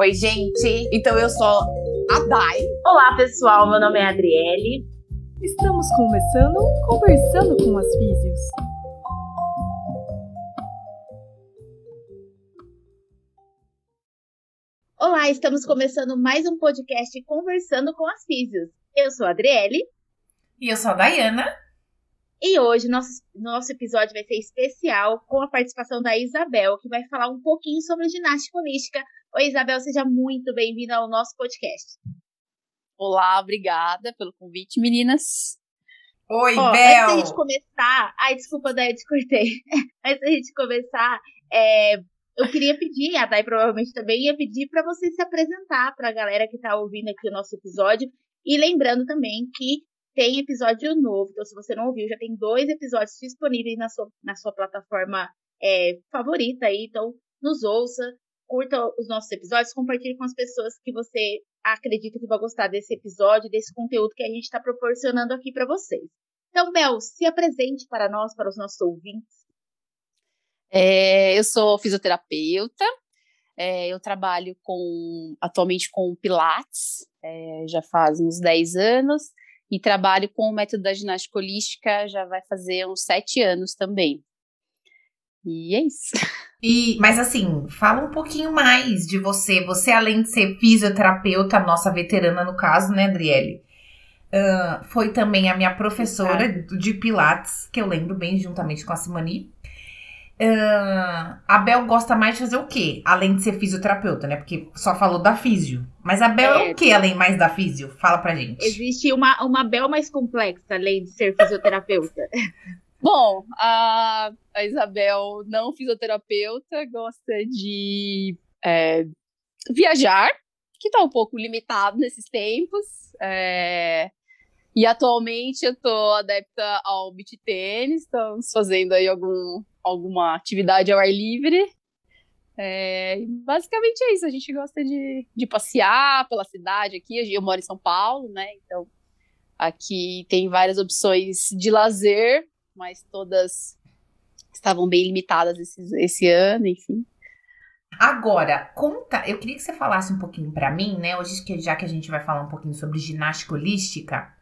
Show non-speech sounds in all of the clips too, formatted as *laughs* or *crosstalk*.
Oi, gente. Então eu sou a Dai. Olá, pessoal. Meu nome é Adriele. Estamos começando Conversando com as Físios. Olá, estamos começando mais um podcast Conversando com as Físios. Eu sou a Adriele. E eu sou a Dayana. E hoje nosso, nosso episódio vai ser especial com a participação da Isabel, que vai falar um pouquinho sobre ginástica holística. Oi, Isabel, seja muito bem-vinda ao nosso podcast. Olá, obrigada pelo convite, meninas. Oi, Ó, Bel! Antes da gente começar. Ai, desculpa, Dai, eu te cortei. *laughs* antes da gente começar, é, eu queria pedir, a Dai provavelmente também ia pedir para você se apresentar para a galera que está ouvindo aqui o nosso episódio. E lembrando também que tem episódio novo. Então, se você não ouviu, já tem dois episódios disponíveis na sua, na sua plataforma é, favorita aí. Então, nos ouça, curta os nossos episódios, compartilhe com as pessoas que você acredita que vai gostar desse episódio, desse conteúdo que a gente está proporcionando aqui para vocês. Então, Bel, se apresente para nós, para os nossos ouvintes. É, eu sou fisioterapeuta. É, eu trabalho com atualmente com Pilates, é, já faz uns 10 anos e trabalho com o método da ginástica holística já vai fazer uns sete anos também. E é isso. *laughs* E, mas assim, fala um pouquinho mais de você. Você, além de ser fisioterapeuta, nossa veterana no caso, né, Adriele? Uh, foi também a minha professora de Pilates, que eu lembro bem, juntamente com a Simoni. Uh, a Bel gosta mais de fazer o quê? Além de ser fisioterapeuta, né? Porque só falou da físio. Mas a Bel é, é o quê, além mais da físio? Fala pra gente. Existe uma, uma Bel mais complexa, além de ser fisioterapeuta. *laughs* Bom, a, a, Isabel, não fisioterapeuta, gosta de é, viajar, que tá um pouco limitado nesses tempos. É, e atualmente eu tô adepta ao beach tênis, estamos fazendo aí algum, alguma atividade ao ar livre. É, basicamente é isso, a gente gosta de, de passear pela cidade aqui, eu moro em São Paulo, né, então aqui tem várias opções de lazer, mas todas estavam bem limitadas esse, esse ano, enfim. Agora, conta, eu queria que você falasse um pouquinho para mim, né, hoje já que a gente vai falar um pouquinho sobre ginástica holística,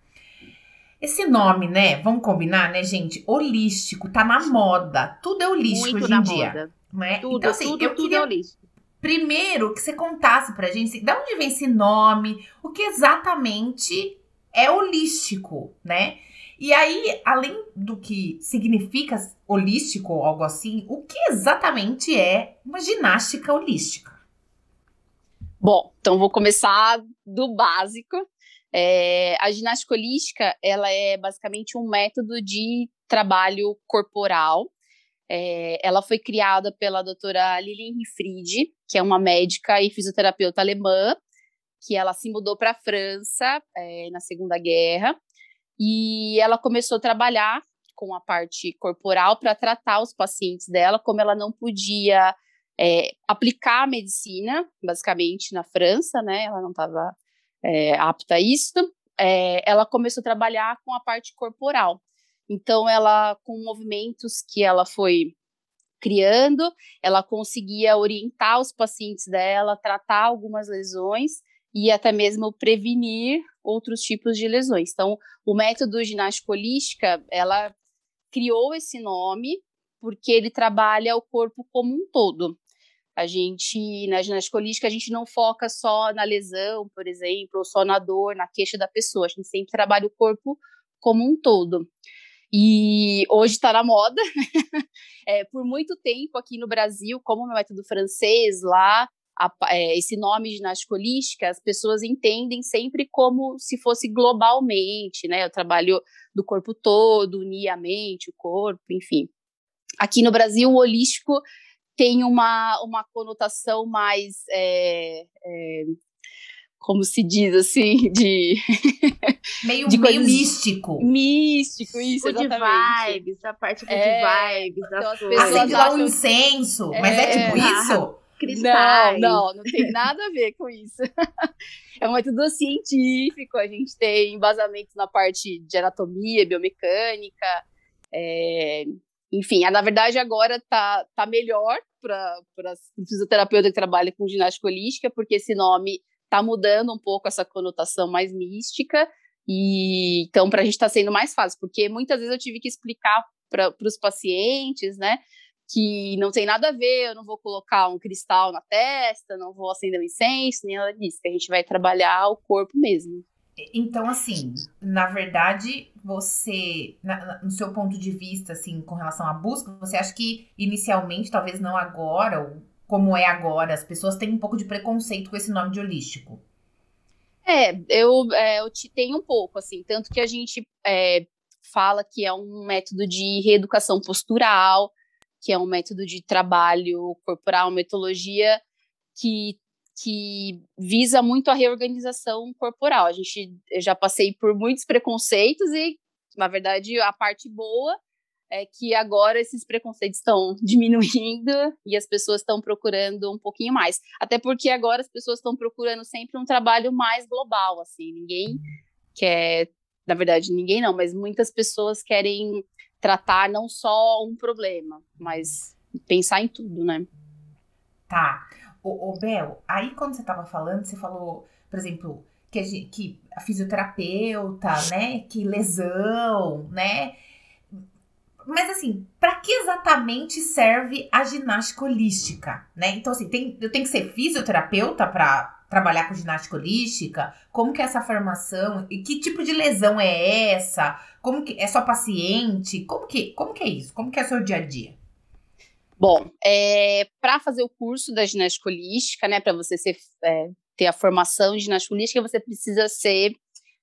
esse nome, né? Vamos combinar, né, gente? Holístico, tá na moda. Tudo é holístico Muito hoje na em dia. moda. Né? Tudo, então, assim, tudo, eu tudo queria é holístico. primeiro que você contasse pra gente assim, de onde vem esse nome, o que exatamente é holístico, né? E aí, além do que significa holístico ou algo assim, o que exatamente é uma ginástica holística? Bom, então vou começar do básico. É, a ginástica holística, ela é basicamente um método de trabalho corporal. É, ela foi criada pela doutora Lilian Fried, que é uma médica e fisioterapeuta alemã, que ela se mudou para a França é, na Segunda Guerra, e ela começou a trabalhar com a parte corporal para tratar os pacientes dela, como ela não podia é, aplicar a medicina, basicamente, na França, né? Ela não estava é, apta a isso, é, ela começou a trabalhar com a parte corporal. Então, ela, com movimentos que ela foi criando, ela conseguia orientar os pacientes dela, tratar algumas lesões e até mesmo prevenir outros tipos de lesões. Então, o método ginástica holística, ela criou esse nome porque ele trabalha o corpo como um todo. A gente, na ginástica holística, a gente não foca só na lesão, por exemplo, ou só na dor, na queixa da pessoa. A gente sempre trabalha o corpo como um todo. E hoje está na moda. *laughs* é, por muito tempo aqui no Brasil, como o método francês lá, a, é, esse nome ginástica holística, as pessoas entendem sempre como se fosse globalmente, né? O trabalho do corpo todo, unir a mente, o corpo, enfim. Aqui no Brasil, o holístico tem uma, uma conotação mais. É, é, como se diz assim, de. *laughs* Meio, de meio místico. Místico, isso, Good exatamente. vibes, a parte good É, vibes então as coisas. pessoas Acende lá um incenso. Mas é É. tipo isso? Cristais. Não, não, não tem nada a ver com isso. *laughs* É um método científico, a gente tem embasamentos na parte de anatomia, biomecânica, é, enfim, na verdade agora tá, tá melhor para o fisioterapeuta que trabalha com ginástica holística, porque esse nome tá mudando um pouco essa conotação mais mística, e então para a gente está sendo mais fácil, porque muitas vezes eu tive que explicar para os pacientes, né, que não tem nada a ver, eu não vou colocar um cristal na testa, não vou acender um incenso, nem nada disso, que a gente vai trabalhar o corpo mesmo. Então, assim, na verdade, você, na, no seu ponto de vista, assim, com relação à busca, você acha que inicialmente, talvez não agora, ou como é agora, as pessoas têm um pouco de preconceito com esse nome de holístico? É, eu, é, eu te tenho um pouco, assim, tanto que a gente é, fala que é um método de reeducação postural, que é um método de trabalho corporal, metodologia que que visa muito a reorganização corporal. A gente já passei por muitos preconceitos e, na verdade, a parte boa é que agora esses preconceitos estão *laughs* diminuindo e as pessoas estão procurando um pouquinho mais. Até porque agora as pessoas estão procurando sempre um trabalho mais global, assim. Ninguém quer, na verdade, ninguém não, mas muitas pessoas querem tratar não só um problema, mas pensar em tudo, né? Tá. Ô, ô Bel, aí quando você estava falando, você falou, por exemplo, que a, gente, que a fisioterapeuta, né? Que lesão, né? Mas assim, para que exatamente serve a ginástica holística, né? Então assim, tem, eu tenho que ser fisioterapeuta para trabalhar com ginástica holística? Como que é essa formação? E que tipo de lesão é essa? Como que é só paciente? Como que, como que é isso? Como que é o seu dia a dia? Bom, é, para fazer o curso da ginástica holística, né, para você ser, é, ter a formação de ginástica holística, você precisa ser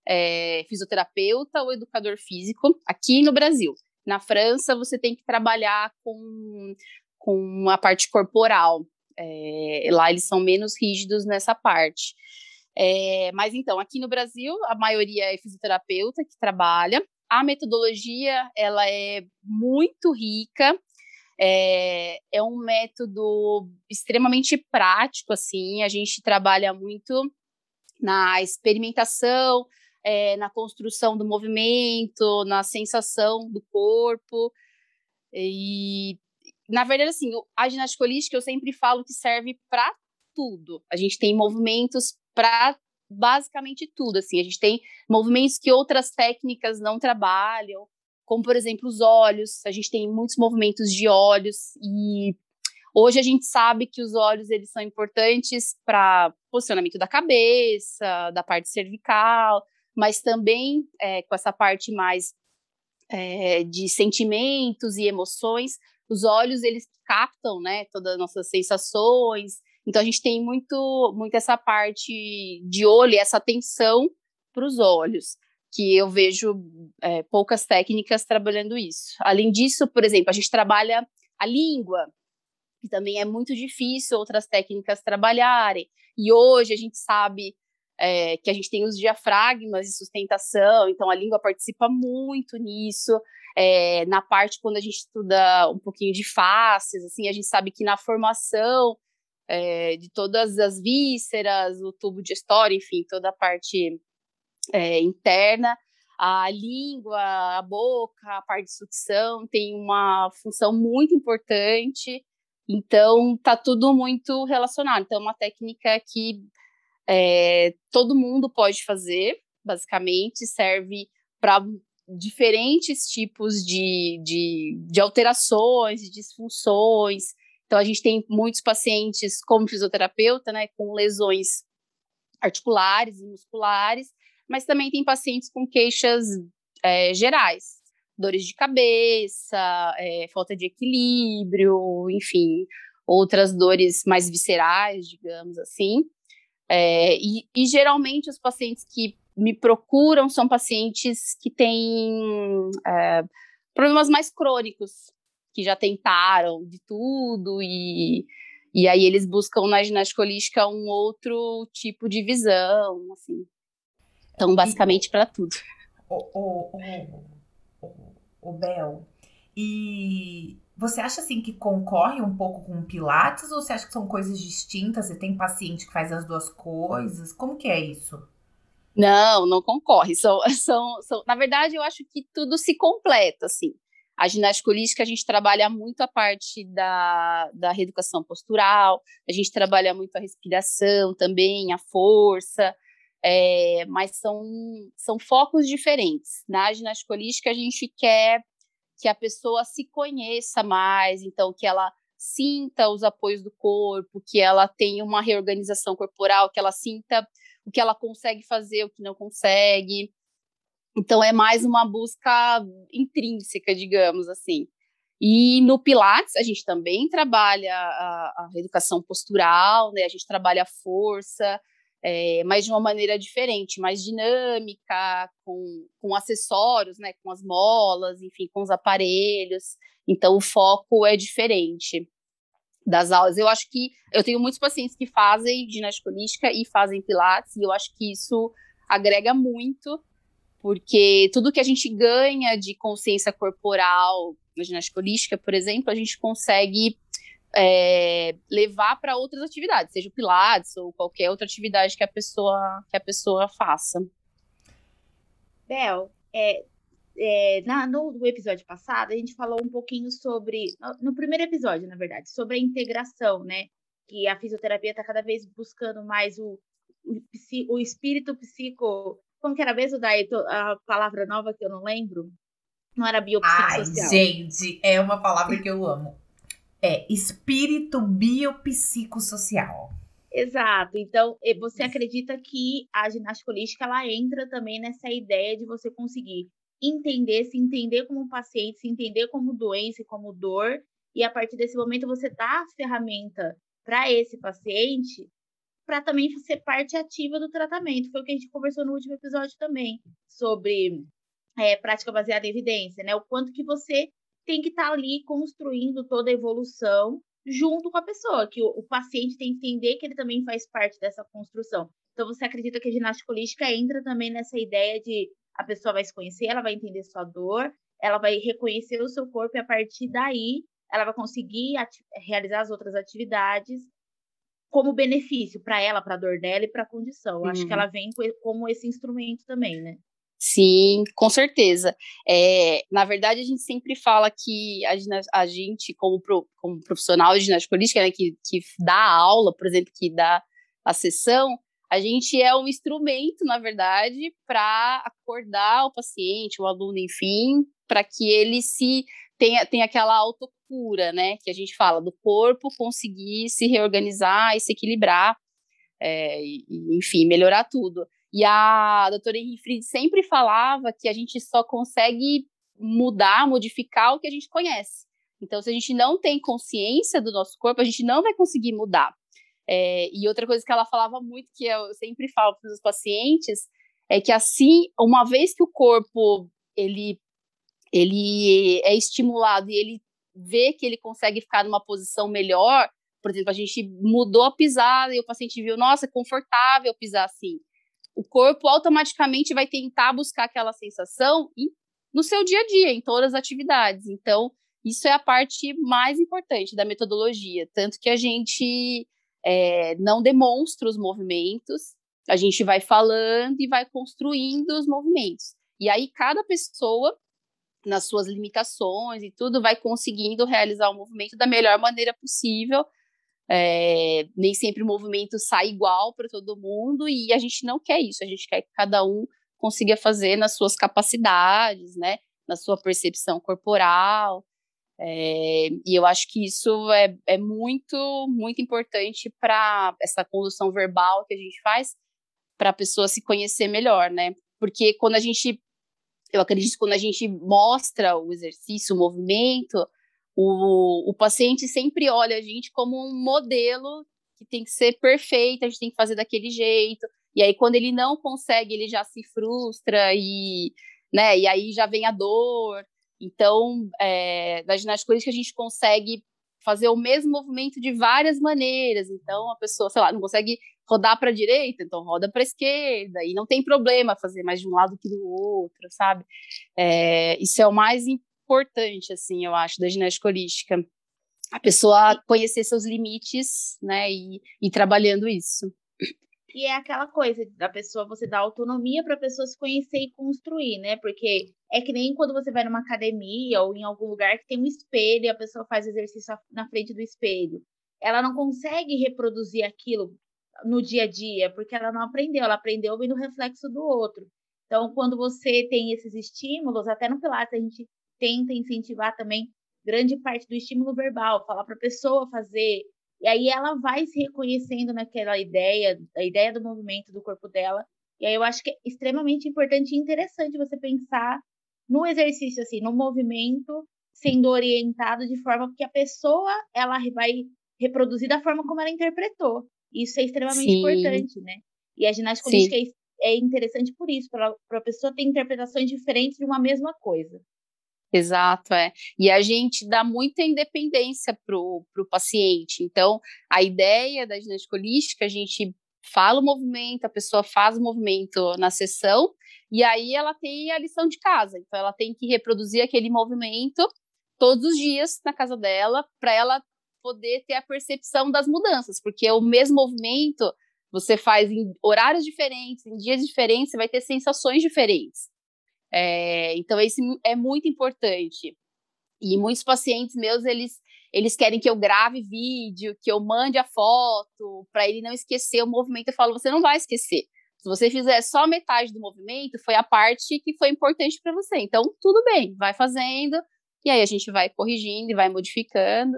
é, fisioterapeuta ou educador físico aqui no Brasil. Na França, você tem que trabalhar com, com a parte corporal. É, lá eles são menos rígidos nessa parte. É, mas então, aqui no Brasil, a maioria é fisioterapeuta que trabalha. A metodologia ela é muito rica é, é um método extremamente prático, assim, a gente trabalha muito na experimentação, é, na construção do movimento, na sensação do corpo. E, na verdade, assim, a ginástica holística eu sempre falo que serve para tudo. A gente tem movimentos para basicamente tudo, assim. A gente tem movimentos que outras técnicas não trabalham como por exemplo os olhos. A gente tem muitos movimentos de olhos e hoje a gente sabe que os olhos eles são importantes para posicionamento da cabeça, da parte cervical, mas também é, com essa parte mais é, de sentimentos e emoções. Os olhos eles captam, né, todas as nossas sensações. Então a gente tem muito, muito essa parte de olho, essa atenção para os olhos que eu vejo é, poucas técnicas trabalhando isso. Além disso, por exemplo, a gente trabalha a língua, que também é muito difícil outras técnicas trabalharem. E hoje a gente sabe é, que a gente tem os diafragmas de sustentação, então a língua participa muito nisso. É, na parte quando a gente estuda um pouquinho de faces, assim, a gente sabe que na formação é, de todas as vísceras, o tubo digestório, enfim, toda a parte é, interna. A língua, a boca, a parte de sucção tem uma função muito importante. Então, tá tudo muito relacionado. Então, é uma técnica que é, todo mundo pode fazer, basicamente, serve para diferentes tipos de, de, de alterações, de disfunções. Então, a gente tem muitos pacientes, como fisioterapeuta, né, com lesões articulares e musculares, mas também tem pacientes com queixas é, gerais, dores de cabeça, é, falta de equilíbrio, enfim, outras dores mais viscerais, digamos assim. É, e, e, geralmente os pacientes que me procuram são pacientes que têm problemas mais crônicos, que já tentaram de tudo e, e aí eles buscam na ginástica holística um outro tipo de visão, assim. Então, basicamente, para tudo. O, o, o, o, Bel, e você acha assim que concorre um pouco com o Pilates ou você acha que são coisas distintas? Você tem paciente que faz as duas coisas? Como que é isso? Não, não concorre. São, são, são, na verdade, eu acho que tudo se completa, assim. A ginástica holística, a gente trabalha muito a parte da, da reeducação postural, a gente trabalha muito a respiração também, a força, é, mas são, são focos diferentes. Na ginástica holística, a gente quer que a pessoa se conheça mais, então que ela sinta os apoios do corpo, que ela tenha uma reorganização corporal, que ela sinta o que ela consegue fazer, o que não consegue. Então é mais uma busca intrínseca, digamos assim. E no Pilates a gente também trabalha a, a educação postural, né? A gente trabalha a força, é, mas de uma maneira diferente, mais dinâmica, com, com acessórios, né? Com as molas, enfim, com os aparelhos. Então o foco é diferente das aulas. Eu acho que eu tenho muitos pacientes que fazem ginástica e fazem pilates, e eu acho que isso agrega muito, porque tudo que a gente ganha de consciência corporal na ginástica holística, por exemplo, a gente consegue é, levar para outras atividades, seja o pilates ou qualquer outra atividade que a pessoa que a pessoa faça. Bel, é, é, na, no, episódio passado, a gente falou um pouquinho sobre, no, no primeiro episódio, na verdade, sobre a integração, né? Que a fisioterapia está cada vez buscando mais o, o, o, espírito psico. Como que era mesmo, Daí, a palavra nova que eu não lembro? Não era biopsicossocial. Ai, gente, é uma palavra que eu amo. É espírito biopsicossocial. Exato. Então, você acredita que a ginástica holística ela entra também nessa ideia de você conseguir entender, se entender como paciente, se entender como doença e como dor, e a partir desse momento você dá a ferramenta para esse paciente para também ser parte ativa do tratamento. Foi o que a gente conversou no último episódio também, sobre é, prática baseada em evidência, né? O quanto que você tem que estar tá ali construindo toda a evolução junto com a pessoa, que o, o, paciente tem que entender que ele também faz parte dessa construção. Então, você acredita que a ginástica holística entra também nessa ideia de a pessoa vai se conhecer, ela vai entender sua dor, ela vai reconhecer o seu corpo e a partir daí ela vai conseguir realizar as outras atividades como benefício para ela, para a dor dela e para a condição. Uhum. Acho que uhum. ela vem como esse instrumento também, né? Sim, com certeza. É, na verdade, a gente sempre fala que a, a gente, como, pro, como profissional de ginástica política, né, que, que dá aula, por exemplo, que dá a sessão, a gente é um instrumento, na verdade, para acordar o paciente, o aluno, enfim, para que ele se tenha, tenha aquela autocura, né? Que a gente fala do corpo conseguir se reorganizar e se equilibrar, é, e, enfim, melhorar tudo. E a doutora Henry Fried sempre falava que a gente só consegue mudar, modificar o que a gente conhece. Então, se a gente não tem consciência do nosso corpo, a gente não vai conseguir mudar. É, e outra coisa que ela falava muito, que eu sempre falo para os pacientes, é que assim, uma vez que o corpo ele, ele é estimulado e ele vê que ele consegue ficar numa posição melhor, por exemplo, a gente mudou a pisada e o paciente viu, nossa, é confortável pisar assim. O corpo automaticamente vai tentar buscar aquela sensação no seu dia a dia, em todas as atividades. Então, isso é a parte mais importante da metodologia. Tanto que a gente é, não demonstra os movimentos, a gente vai falando e vai construindo os movimentos. E aí cada pessoa, nas suas limitações e tudo, vai conseguindo realizar o movimento da melhor maneira possível. É, nem sempre o movimento sai igual para todo mundo e a gente não quer isso, a gente quer que cada um consiga fazer nas suas capacidades, né, na sua percepção corporal. É, e eu acho que isso é, é muito, muito importante para essa condução verbal que a gente faz, para a pessoa se conhecer melhor, né? Porque quando a gente, eu acredito que quando a gente mostra o exercício, o movimento, o, o paciente sempre olha a gente como um modelo que tem que ser perfeito, a gente tem que fazer daquele jeito. E aí, quando ele não consegue, ele já se frustra e, né, e aí já vem a dor. Então, é, na ginástica a gente consegue fazer o mesmo movimento de várias maneiras. Então, a pessoa, sei lá, não consegue rodar para a direita, então roda para a esquerda, e não tem problema fazer mais de um lado que do outro, sabe? É, isso é o mais importante, assim, eu acho, da ginástica holística. A pessoa conhecer seus limites, né, e ir trabalhando isso. E é aquela coisa da pessoa, você dá autonomia para a pessoa se conhecer e construir, né? Porque é que nem quando você vai numa academia ou em algum lugar que tem um espelho e a pessoa faz exercício na frente do espelho. Ela não consegue reproduzir aquilo no dia a dia, porque ela não aprendeu, ela aprendeu vendo o reflexo do outro. Então, quando você tem esses estímulos, até no Pilates a gente tenta incentivar também grande parte do estímulo verbal, falar para a pessoa fazer, e aí ela vai se reconhecendo naquela ideia, a ideia do movimento do corpo dela. E aí eu acho que é extremamente importante e interessante você pensar no exercício assim, no movimento sendo orientado de forma que a pessoa ela vai reproduzir da forma como ela interpretou. Isso é extremamente Sim. importante, né? E a ginástica holística é, é interessante por isso, para a pessoa ter interpretações diferentes de uma mesma coisa. Exato, é. E a gente dá muita independência para o paciente. Então, a ideia da ginástica holística, a gente fala o movimento, a pessoa faz o movimento na sessão, e aí ela tem a lição de casa. Então, ela tem que reproduzir aquele movimento todos os dias na casa dela, para ela poder ter a percepção das mudanças, porque o mesmo movimento você faz em horários diferentes, em dias diferentes, você vai ter sensações diferentes. É, então, isso é muito importante. E muitos pacientes meus, eles, eles querem que eu grave vídeo, que eu mande a foto, para ele não esquecer o movimento. Eu falo, você não vai esquecer. Se você fizer só metade do movimento, foi a parte que foi importante para você. Então, tudo bem, vai fazendo, e aí a gente vai corrigindo e vai modificando.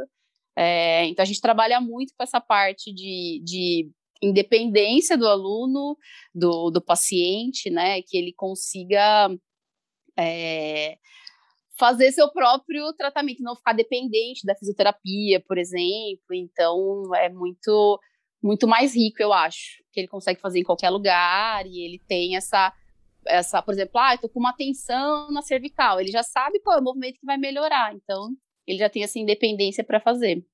É, então, a gente trabalha muito com essa parte de, de independência do aluno, do, do paciente, né? Que ele consiga é, fazer seu próprio tratamento, não ficar dependente da fisioterapia, por exemplo. Então, é muito muito mais rico, eu acho, que ele consegue fazer em qualquer lugar e ele tem essa essa, por exemplo, ah, eu tô com uma tensão na cervical, ele já sabe qual é o movimento que vai melhorar, então ele já tem essa independência para fazer.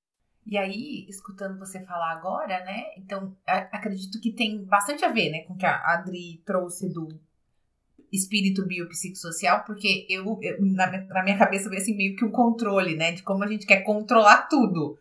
E aí, escutando você falar agora, né? Então, acredito que tem bastante a ver, né, com o que a Adri trouxe do espírito biopsicossocial, porque eu, eu na, na, minha cabeça veio assim meio que um controle, né? De como a gente quer controlar tudo.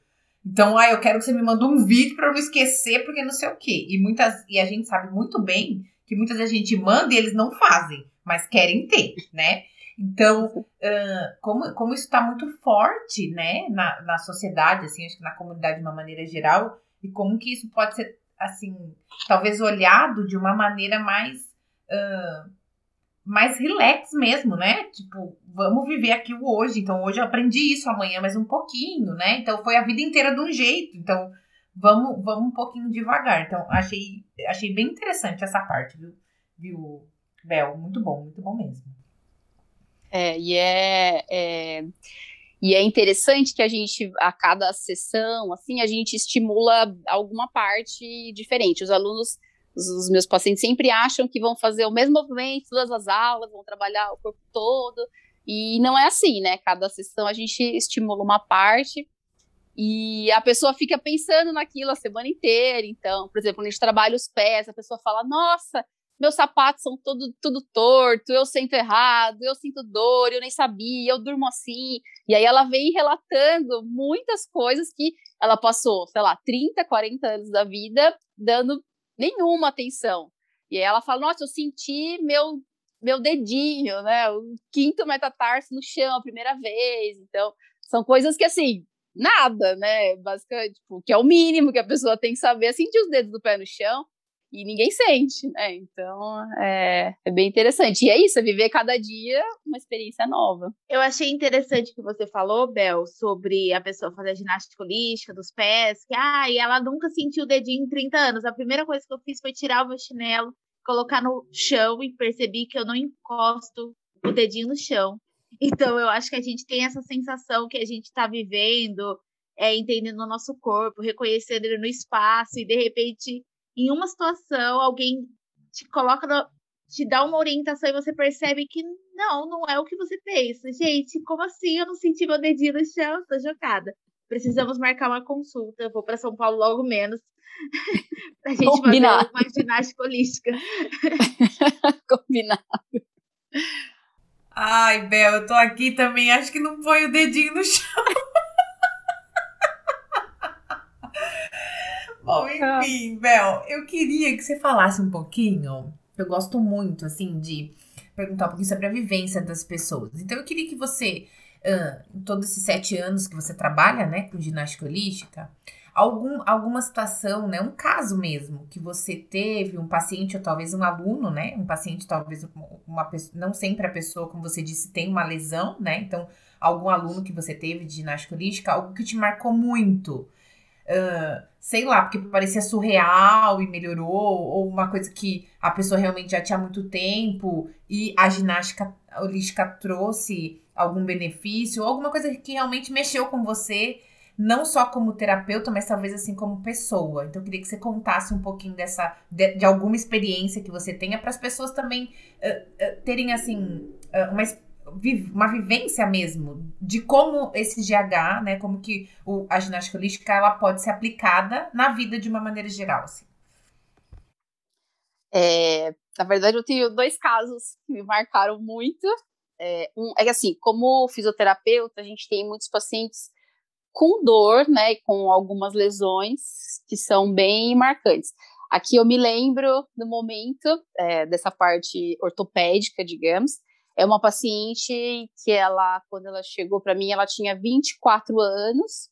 Então, ah, eu quero que você me mande um vídeo para eu não esquecer, porque não sei o quê. E muitas e a gente sabe muito bem que muitas vezes a gente manda e eles não fazem, mas querem ter, né? Então, uh, como, como isso está muito forte, né, na, na sociedade, assim, acho que na comunidade de uma maneira geral, e como que isso pode ser, assim, talvez olhado de uma maneira mais uh, mais relax mesmo, né? Tipo, vamos viver aqui o hoje. Então, hoje eu aprendi isso, amanhã mais um pouquinho, né? Então, foi a vida inteira de um jeito. Então, vamos, vamos um pouquinho devagar. Então, achei, achei bem interessante essa parte, viu, viu Bel? Muito bom, muito bom mesmo. É, e é, é, e é interessante que a gente, a cada sessão, assim, a gente estimula alguma parte diferente. Os alunos os, meus pacientes sempre acham que vão fazer o mesmo movimento todas as aulas, vão trabalhar o corpo todo, e não é assim, né? Cada sessão a gente estimula uma parte e a pessoa fica pensando naquilo a semana inteira. Então, por exemplo, quando a gente trabalha os pés, a pessoa fala: Nossa, meus sapatos são todo, tudo torto, eu sinto errado, eu sinto dor, eu nem sabia, eu durmo assim. E aí ela vem relatando muitas coisas que ela passou, sei lá, 30, 40 anos da vida dando nenhuma atenção. E aí ela fala: Nossa, eu senti meu, meu dedinho, né? O quinto metatarso no chão a primeira vez. Então, são coisas que, assim, nada, né? Basicamente, tipo, que é o mínimo que a pessoa tem que saber, é sentir os dedos do pé no chão e ninguém sente, né? Então é, é, bem interessante. E é isso, é viver cada dia uma experiência nova. Eu achei interessante que você falou, Bel, sobre a pessoa fazer ginástica holística dos pés, que ah, e ela nunca sentiu o dedinho em 30 anos. A primeira coisa que eu fiz foi tirar o meu chinelo, colocar no chão e percebi que eu não encosto o dedinho no chão. Então eu acho que a gente tem essa sensação que a gente está vivendo, é, entendendo o nosso corpo, reconhecendo ele no espaço, e de repente em uma situação, alguém te coloca, no, te dá uma orientação e você percebe que não, não é o que você pensa. Gente, como assim? Eu não senti meu dedinho no chão, tô chocada. Precisamos marcar uma consulta. Eu vou para São Paulo logo menos. *laughs* pra gente Combinado. fazer uma ginástica holística. *laughs* Combinado. Ai, Bel, eu tô aqui também. Acho que não põe o dedinho no chão. Bom, enfim, Bel, eu queria que você falasse um pouquinho. Eu gosto muito, assim, de perguntar um pouquinho sobre a vivência das pessoas. Então, eu queria que você, uh, todos esses sete anos que você trabalha, né, com ginástica holística, algum, alguma situação, né, um caso mesmo, que você teve, um paciente ou talvez um aluno, né, um paciente talvez uma pessoa, não sempre a pessoa, como você disse, tem uma lesão, né, então algum aluno que você teve de ginástica holística, algo que te marcou muito, sei lá, porque parecia surreal e melhorou, ou uma coisa que a pessoa realmente já tinha muito tempo e a ginástica holística trouxe algum benefício, ou alguma coisa que realmente mexeu com você não só como terapeuta, mas talvez assim como pessoa. Então eu queria que você contasse um pouquinho dessa de, de alguma experiência que você tenha para as pessoas também uh, uh, terem assim uh, uma uma vivência mesmo de como esse GH, né, como que o, a ginástica holística ela pode ser aplicada na vida de uma maneira geral. Assim. É, na verdade, eu tenho dois casos que me marcaram muito. É, um, é que assim, como fisioterapeuta, a gente tem muitos pacientes com dor, né, com algumas lesões que são bem marcantes. Aqui eu me lembro do momento é, dessa parte ortopédica, digamos. É uma paciente que ela, quando ela chegou para mim, ela tinha 24 anos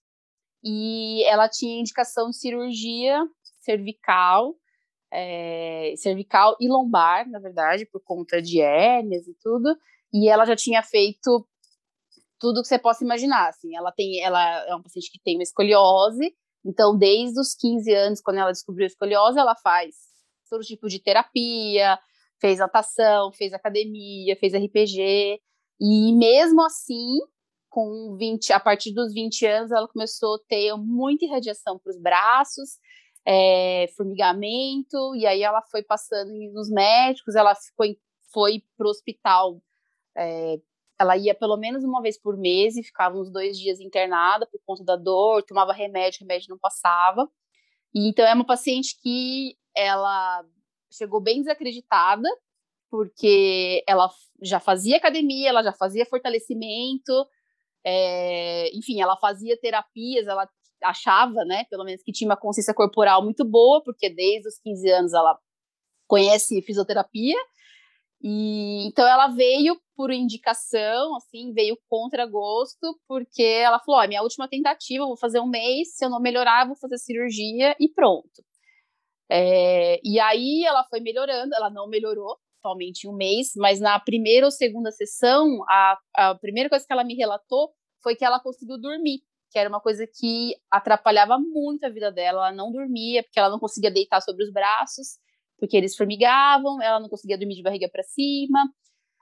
e ela tinha indicação de cirurgia cervical, é, cervical e lombar, na verdade, por conta de hérnias e tudo. E ela já tinha feito tudo que você possa imaginar, assim, ela tem, ela é uma paciente que tem uma escoliose, então desde os 15 anos, quando ela descobriu a escoliose, ela faz todo tipo de terapia, fez natação, fez academia, fez RPG, e mesmo assim, com 20, a partir dos 20 anos, ela começou a ter muita irradiação para os braços, é, formigamento, e aí ela foi passando nos médicos, ela foi, foi para o hospital é, ela ia pelo menos uma vez por mês e ficava uns dois dias internada por conta da dor, tomava remédio, remédio não passava. E, então é uma paciente que ela chegou bem desacreditada, porque ela já fazia academia, ela já fazia fortalecimento, é, enfim, ela fazia terapias, ela achava, né, pelo menos que tinha uma consciência corporal muito boa, porque desde os 15 anos ela conhece fisioterapia, e então ela veio por indicação, assim, veio contra gosto, porque ela falou: oh, minha última tentativa, vou fazer um mês, se eu não melhorar, vou fazer cirurgia e pronto. É, e aí ela foi melhorando, ela não melhorou somente em um mês, mas na primeira ou segunda sessão, a, a primeira coisa que ela me relatou foi que ela conseguiu dormir, que era uma coisa que atrapalhava muito a vida dela, ela não dormia, porque ela não conseguia deitar sobre os braços, porque eles formigavam, ela não conseguia dormir de barriga para cima.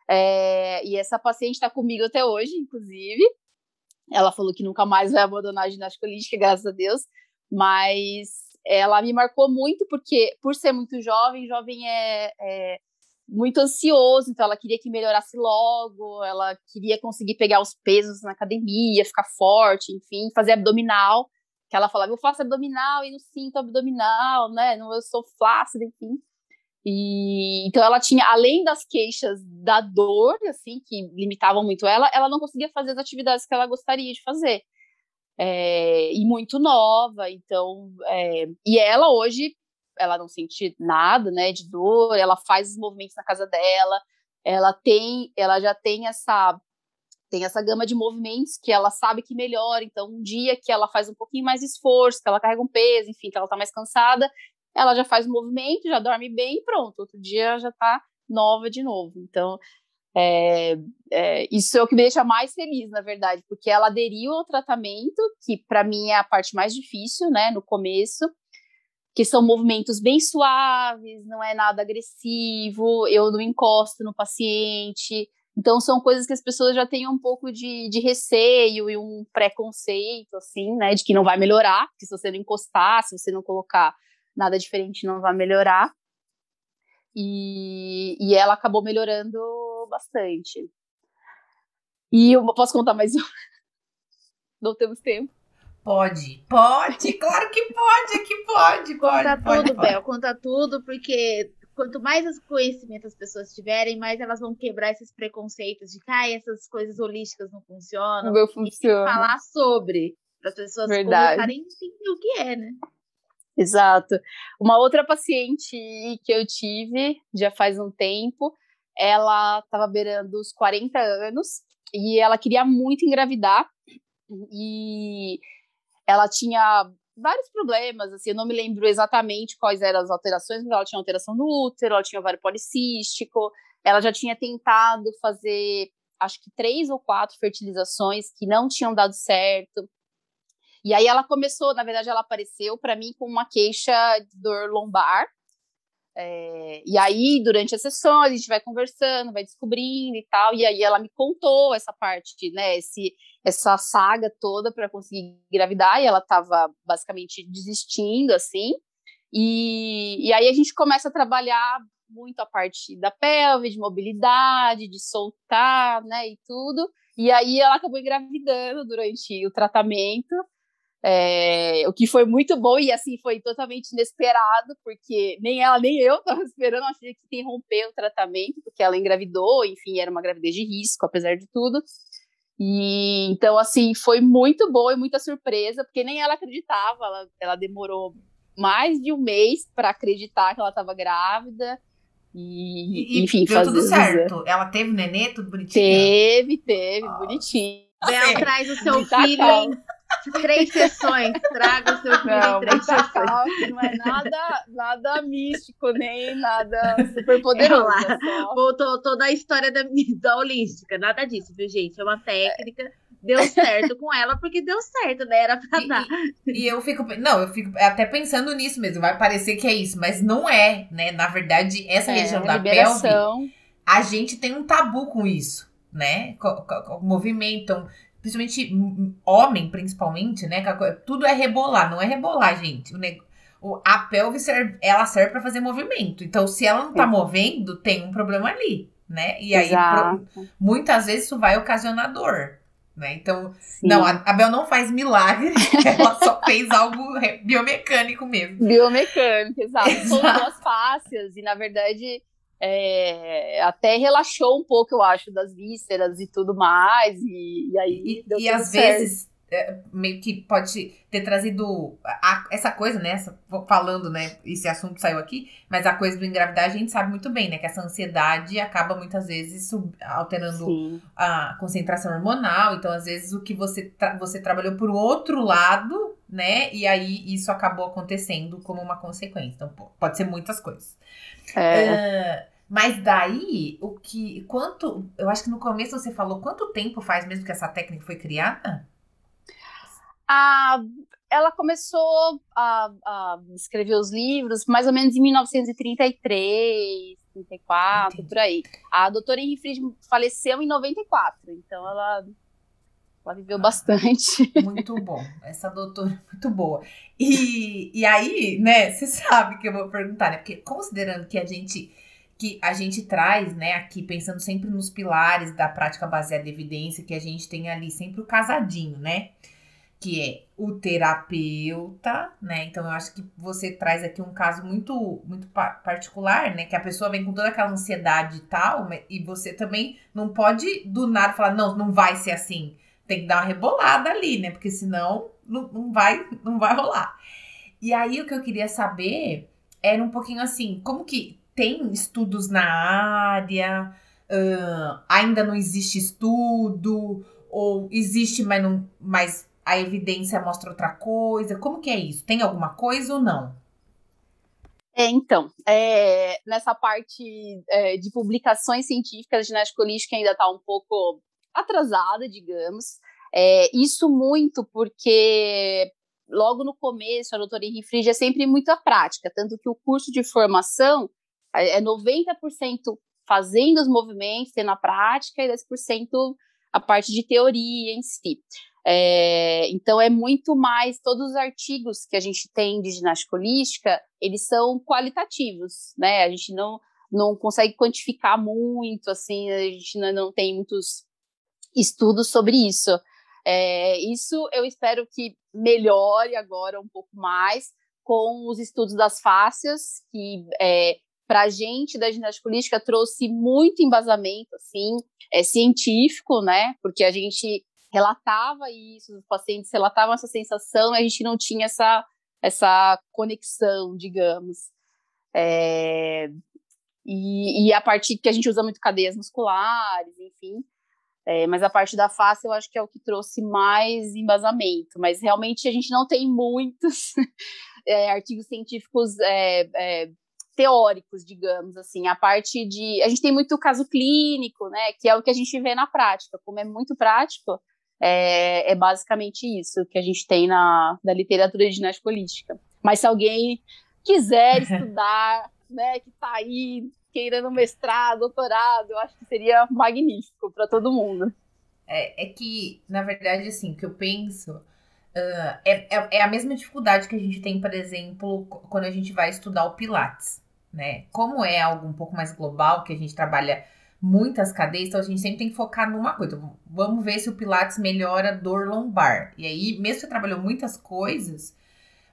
É, e essa paciente está comigo até hoje, inclusive. Ela falou que nunca mais vai abandonar a ginástica olímpica, graças a Deus. Mas ela me marcou muito porque, por ser muito jovem, jovem é, é muito ansioso, então ela queria que melhorasse logo, ela queria conseguir pegar os pesos na academia, ficar forte, enfim, fazer abdominal que ela falava, eu faço abdominal e não sinto abdominal, né? Não, eu sou flácida, enfim. E então ela tinha, além das queixas da dor, assim, que limitavam muito ela, ela não conseguia fazer as atividades que ela gostaria de fazer. É, e muito nova, então, é, e ela hoje, ela não sente nada, né, de dor, ela faz os movimentos na casa dela, ela tem, ela já tem essa tem essa gama de movimentos que ela sabe que melhora. Então, um dia que ela faz um pouquinho mais de esforço, que ela carrega um peso, enfim, que ela tá mais cansada, ela já faz o movimento, já dorme bem e pronto. Outro dia já tá nova de novo. Então, é, é, isso é o que me deixa mais feliz, na verdade, porque ela aderiu ao tratamento, que para mim é a parte mais difícil, né, no começo, que são movimentos bem suaves, não é nada agressivo, eu não encosto no paciente, então, são coisas que as pessoas já têm um pouco de, de receio e um preconceito, assim, né, de que não vai melhorar, que se você não encostar, se você não colocar nada diferente, não vai melhorar. E, e ela acabou melhorando bastante. E eu posso contar mais um? *laughs* Não temos tempo. Pode, pode, claro que pode, que pode, pode. Conta pode, tudo, pode. Bel, conta tudo, porque quanto mais conhecimento as pessoas tiverem, mais elas vão quebrar esses preconceitos de que ah, essas coisas holísticas não funcionam. Não funciona. falar sobre, para as pessoas Verdade. começarem a entender o que é, né? Exato. Uma outra paciente que eu tive já faz um tempo, ela estava beirando os 40 anos e ela queria muito engravidar e ela tinha vários problemas, assim, eu não me lembro exatamente quais eram as alterações, mas ela tinha alteração no útero, ela tinha ovário policístico, ela já tinha tentado fazer, acho que três ou quatro fertilizações que não tinham dado certo. E aí ela começou, na verdade, ela apareceu para mim com uma queixa de dor lombar. É, e aí, durante as sessões, a gente vai conversando, vai descobrindo e tal. E aí ela me contou essa parte, né? Esse, essa saga toda para conseguir engravidar. E ela estava basicamente desistindo, assim. E, e aí a gente começa a trabalhar muito a parte da pelve, de mobilidade, de soltar, né? E tudo. E aí ela acabou engravidando durante o tratamento. É, o que foi muito bom e assim foi totalmente inesperado, porque nem ela nem eu estava *laughs* esperando, achei que interromper o tratamento, porque ela engravidou, enfim, era uma gravidez de risco, apesar de tudo. E então, assim, foi muito bom e muita surpresa, porque nem ela acreditava, ela, ela demorou mais de um mês para acreditar que ela estava grávida. E, e, enfim, deu tudo certo. Ela teve nenê, tudo bonitinho? Teve, teve, oh. bonitinho. Bel traz o seu filho em três sessões. Traga o seu filho não, em três sessões. Calma, não é nada, nada místico, nem nada super poderoso. É Voltou toda a história da, da holística. Nada disso, viu, gente? É uma técnica. É. Deu certo com ela, porque deu certo, né? Era pra e, dar. E, e eu fico. Não, eu fico até pensando nisso mesmo. Vai parecer que é isso, mas não é, né? Na verdade, essa é, região da liberação. pelve, a gente tem um tabu com isso, né? Movimentam principalmente homem, principalmente, né? Tudo é rebolar, não é rebolar, gente. O, o a pelve serve, ela serve para fazer movimento. Então, se ela não tá movendo, tem um problema ali, né? E aí, pro, muitas vezes isso vai ocasionar dor. Né? Então, Sim. não, a, a Bel não faz milagre, *laughs* ela só fez algo biomecânico mesmo. Biomecânico, exato. *laughs* São duas fáscias, e na verdade é, até relaxou um pouco, eu acho, das vísceras e tudo mais. E, e aí. E, e às certo. vezes. É, meio que pode ter trazido a, essa coisa, né? Essa, falando, né? Esse assunto saiu aqui, mas a coisa do engravidar a gente sabe muito bem, né? Que essa ansiedade acaba muitas vezes sub, alterando Sim. a concentração hormonal. Então, às vezes, o que você, tra você trabalhou por outro lado, né? E aí isso acabou acontecendo como uma consequência. Então, pode ser muitas coisas. É. Uh, mas daí, o que. Quanto. Eu acho que no começo você falou quanto tempo faz mesmo que essa técnica foi criada? Ah, ela começou a, a escrever os livros mais ou menos em 1933, 34, Entendi. por aí. A doutora Henry Fried faleceu em 94, então ela ela viveu bastante. Muito bom. Essa doutora é muito boa. E, e aí, né, você sabe que eu vou perguntar, né? Porque considerando que a gente que a gente traz, né, aqui pensando sempre nos pilares da prática baseada em evidência, que a gente tem ali sempre o casadinho, né? Que é o terapeuta, né? Então eu acho que você traz aqui um caso muito muito particular, né, que a pessoa vem com toda aquela ansiedade e tal, e você também não pode do nada falar não, não vai ser assim tem que dar uma rebolada ali, né? Porque senão não, não, vai, não vai rolar. E aí o que eu queria saber era um pouquinho assim, como que tem estudos na área, uh, ainda não existe estudo, ou existe, mas, não, mas a evidência mostra outra coisa? Como que é isso? Tem alguma coisa ou não? É, então, é, nessa parte é, de publicações científicas, a ginástica holística ainda está um pouco atrasada, digamos. É, isso muito porque logo no começo a doutora Henri Frisch é sempre muito a prática, tanto que o curso de formação é 90% fazendo os movimentos, tendo a prática, e 10% a parte de teoria em si. É, então é muito mais todos os artigos que a gente tem de ginástica holística, eles são qualitativos, né? A gente não não consegue quantificar muito, assim, a gente não, não tem muitos estudos sobre isso. É, isso eu espero que melhore agora um pouco mais com os estudos das fáscias, que é, para a gente da ginástica política trouxe muito embasamento assim, é, científico, né? Porque a gente relatava isso, os pacientes relatavam essa sensação, e a gente não tinha essa essa conexão, digamos. É, e, e, a parte que a gente usa muito cadeias musculares, enfim. É, mas a parte da face eu acho que é o que trouxe mais embasamento. Mas realmente a gente não tem muitos *laughs* é, artigos científicos é, é, teóricos, digamos assim. A parte de. A gente tem muito caso clínico, né? Que é o que a gente vê na prática. Como é muito prático, é, é basicamente isso que a gente tem na, na literatura de ginástica holística. Mas se alguém quiser *laughs* estudar, né, que está aí queirando mestrado, doutorado, eu acho que seria magnífico para todo mundo. É, é, que, na verdade, assim, o que eu penso uh, é, é, é, a mesma dificuldade que a gente tem, por exemplo, quando a gente vai estudar o Pilates, né? Como é algo um pouco mais global, que a gente trabalha muitas cadeias, então a gente sempre tem que focar numa coisa. Vamos ver se o Pilates melhora dor lombar. E aí, mesmo que você trabalhou muitas coisas,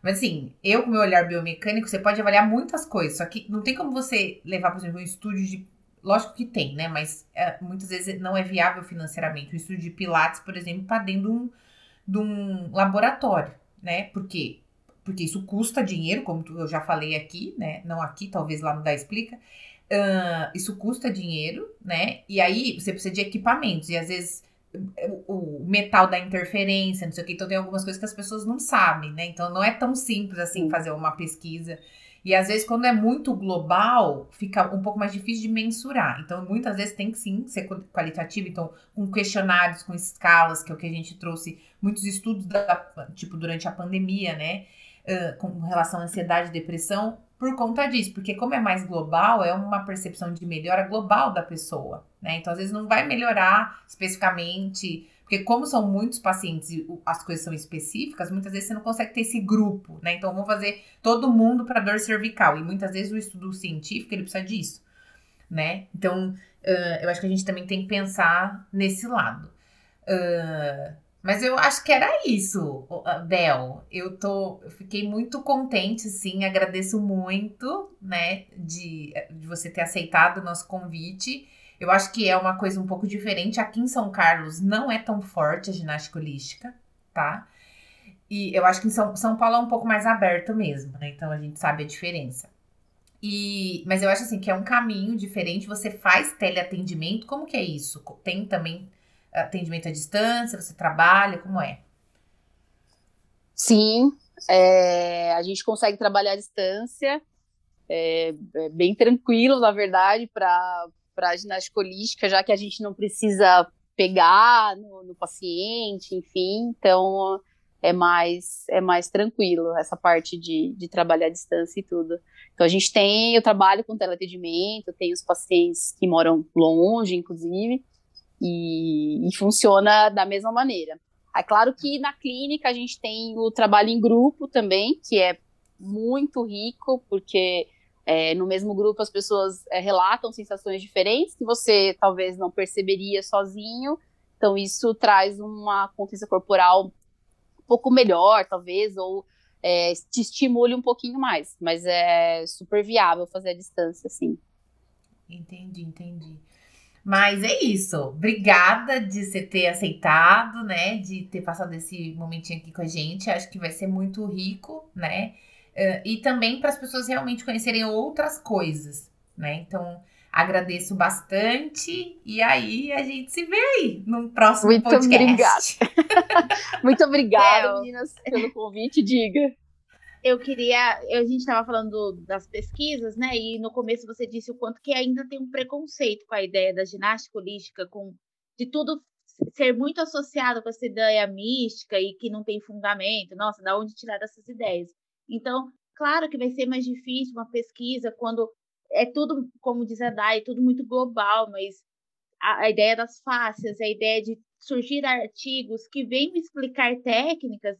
mas assim, eu com meu olhar biomecânico, você pode avaliar muitas coisas, só que não tem como você levar, por exemplo, um estúdio de. Lógico que tem, né? Mas é, muitas vezes não é viável financeiramente. Um estúdio de Pilates, por exemplo, para dentro de um, de um laboratório, né? Por quê? Porque isso custa dinheiro, como eu já falei aqui, né? Não aqui, talvez lá no Da Explica. Uh, isso custa dinheiro, né? E aí você precisa de equipamentos. E às vezes o, o metal da interferência, não sei o que. Então tem algumas coisas que as pessoas não sabem, né? Então não é tão simples assim fazer uma pesquisa. E às vezes, quando é muito global, fica um pouco mais difícil de mensurar. Então, muitas vezes tem que sim ser qualitativo. Então, com questionários, com escalas, que é o que a gente trouxe, muitos estudos, da, tipo, durante a pandemia, né? Uh, com relação à ansiedade e depressão, por conta disso, porque como é mais global, é uma percepção de melhora global da pessoa, né? Então, às vezes não vai melhorar especificamente, porque como são muitos pacientes e as coisas são específicas, muitas vezes você não consegue ter esse grupo, né? Então, vamos fazer todo mundo para dor cervical, e muitas vezes o estudo científico, ele precisa disso, né? Então, uh, eu acho que a gente também tem que pensar nesse lado. Uh, mas eu acho que era isso, Bel. Eu tô, fiquei muito contente, sim. Agradeço muito, né, de, de você ter aceitado o nosso convite. Eu acho que é uma coisa um pouco diferente. Aqui em São Carlos não é tão forte a ginástica holística, tá? E eu acho que em São, São Paulo é um pouco mais aberto mesmo, né? Então a gente sabe a diferença. E, mas eu acho assim que é um caminho diferente. Você faz teleatendimento, como que é isso? Tem também atendimento à distância? Você trabalha? Como é? Sim, é, a gente consegue trabalhar à distância, é, é bem tranquilo, na verdade, para a ginástica holística, já que a gente não precisa pegar no, no, paciente, enfim, então é mais é mais tranquilo essa parte de, de trabalhar à distância e tudo. Então a gente tem, eu trabalho com teleatendimento, tem os pacientes que moram longe, inclusive, e, e funciona da mesma maneira. É claro que na clínica a gente tem o trabalho em grupo também, que é muito rico, porque é, no mesmo grupo as pessoas é, relatam sensações diferentes que você talvez não perceberia sozinho. Então isso traz uma consciência corporal um pouco melhor, talvez, ou é, te estimule um pouquinho mais. Mas é super viável fazer a distância, sim. Entendi, entendi. Mas é isso. Obrigada de você ter aceitado, né? De ter passado esse momentinho aqui com a gente. Acho que vai ser muito rico, né? Uh, e também para as pessoas realmente conhecerem outras coisas, né? Então, agradeço bastante. E aí, a gente se vê aí no próximo muito podcast. Obrigada. *laughs* muito obrigada, meninas, pelo convite. Diga eu queria. A gente estava falando das pesquisas, né? E no começo você disse o quanto que ainda tem um preconceito com a ideia da ginástica holística, com de tudo ser muito associado com essa ideia mística e que não tem fundamento. Nossa, da onde tirar essas ideias? Então, claro que vai ser mais difícil uma pesquisa quando é tudo, como diz a Dai, tudo muito global, mas a, a ideia das fáscias, a ideia de surgir artigos que venham explicar técnicas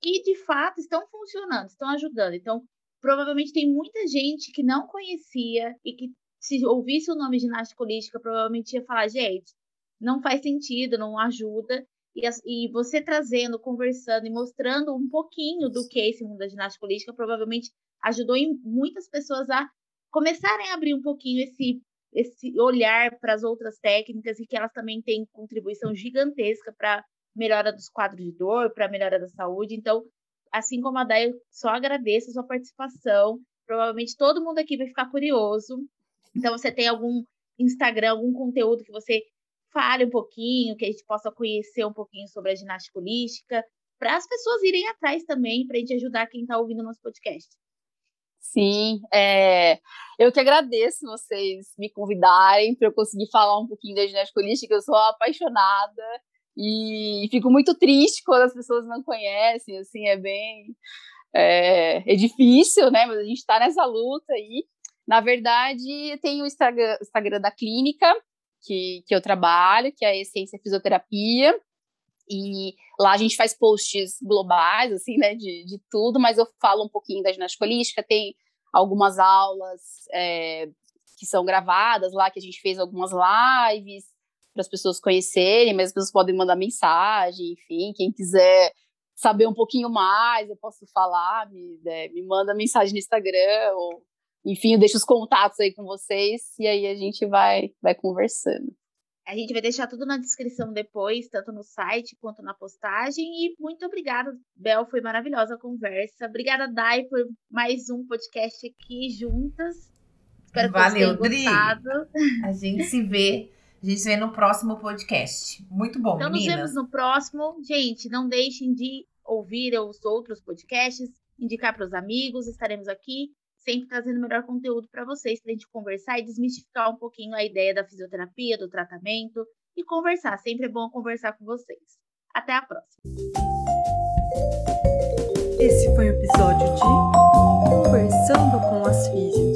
que de fato estão funcionando, estão ajudando. Então, provavelmente tem muita gente que não conhecia e que se ouvisse o nome ginástica holística, provavelmente ia falar, gente, não faz sentido, não ajuda. E, e você trazendo, conversando e mostrando um pouquinho do que é esse mundo da ginástica holística, provavelmente ajudou muitas pessoas a começarem a abrir um pouquinho esse, esse olhar para as outras técnicas e que elas também têm contribuição gigantesca para melhora dos quadros de dor, para melhora da saúde. Então, assim como a Day, só agradeço a sua participação. Provavelmente todo mundo aqui vai ficar curioso. Então, você tem algum Instagram, algum conteúdo que você fale um pouquinho, que a gente possa conhecer um pouquinho sobre a ginástica holística, para as pessoas irem atrás também, para a gente ajudar quem está ouvindo nosso podcast. Sim, é, eu que agradeço vocês me convidarem para eu conseguir falar um pouquinho da ginástica holística. Eu sou apaixonada e fico muito triste quando as pessoas não conhecem. Assim, é bem é, é difícil, né? Mas a gente está nessa luta aí. Na verdade, tem o Instagram, Instagram da clínica que, que eu trabalho, que é a Essência Fisioterapia. E lá a gente faz posts globais, assim, né, de, de tudo, mas eu falo um pouquinho da ginástica holística, tem algumas aulas é, que são gravadas lá, que a gente fez algumas lives para as pessoas conhecerem, mas as pessoas podem mandar mensagem, enfim, quem quiser saber um pouquinho mais, eu posso falar, me, é, me manda mensagem no Instagram, ou, enfim, eu deixo os contatos aí com vocês, e aí a gente vai, vai conversando. A gente vai deixar tudo na descrição depois, tanto no site quanto na postagem. E muito obrigada, Bel, foi maravilhosa a conversa. Obrigada, Dai, por mais um podcast aqui juntas. Espero Valeu, que vocês tenham gostado. A gente se vê. A gente se vê no próximo podcast. Muito bom, então, meninas. nos vemos no próximo. Gente, não deixem de ouvir os outros podcasts, indicar para os amigos. Estaremos aqui sempre trazendo melhor conteúdo para vocês, para a gente conversar e desmistificar um pouquinho a ideia da fisioterapia, do tratamento e conversar. Sempre é bom conversar com vocês. Até a próxima. Esse foi o episódio de Conversando com as Físicas.